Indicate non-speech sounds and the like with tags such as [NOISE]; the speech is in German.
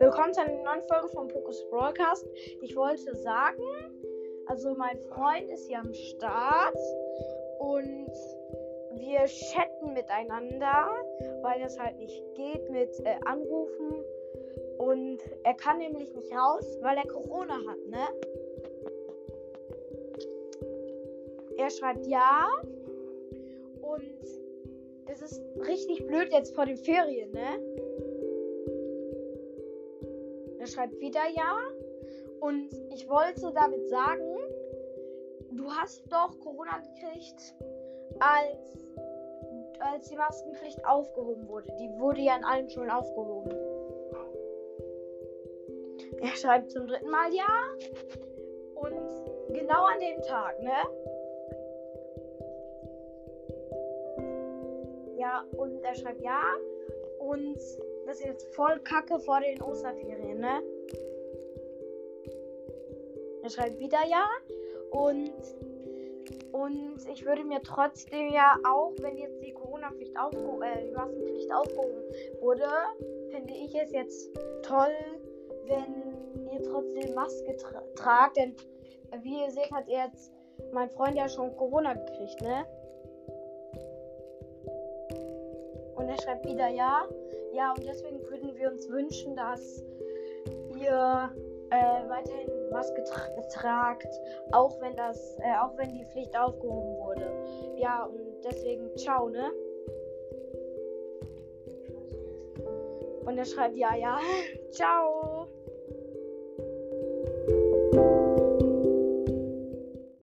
Willkommen zu einer neuen Folge vom Pokus Broadcast. Ich wollte sagen, also mein Freund ist hier am Start und wir chatten miteinander, weil das halt nicht geht mit äh, Anrufen. Und er kann nämlich nicht raus, weil er Corona hat, ne? Er schreibt ja. Und das ist richtig blöd jetzt vor den Ferien, ne? Er schreibt wieder ja. Und ich wollte damit sagen, du hast doch Corona gekriegt, als, als die Maskenpflicht aufgehoben wurde. Die wurde ja in allen Schulen aufgehoben. Er schreibt zum dritten Mal ja. Und genau an dem Tag, ne? Ja, und er schreibt ja. Und das ist jetzt voll kacke vor den Osterferien, ne? Er schreibt wieder ja. Und, und ich würde mir trotzdem ja auch, wenn jetzt die Corona-Pflicht aufgehoben, äh, die Maskenpflicht aufgehoben wurde, finde ich es jetzt toll, wenn ihr trotzdem Maske tra tragt. Denn wie ihr seht, hat jetzt mein Freund ja schon Corona gekriegt, ne? Er schreibt wieder ja. Ja, und deswegen würden wir uns wünschen, dass ihr äh, weiterhin Maske tra tragt, auch wenn das, äh, auch wenn die Pflicht aufgehoben wurde. Ja, und deswegen ciao, ne? Und er schreibt ja, ja, [LAUGHS] ciao.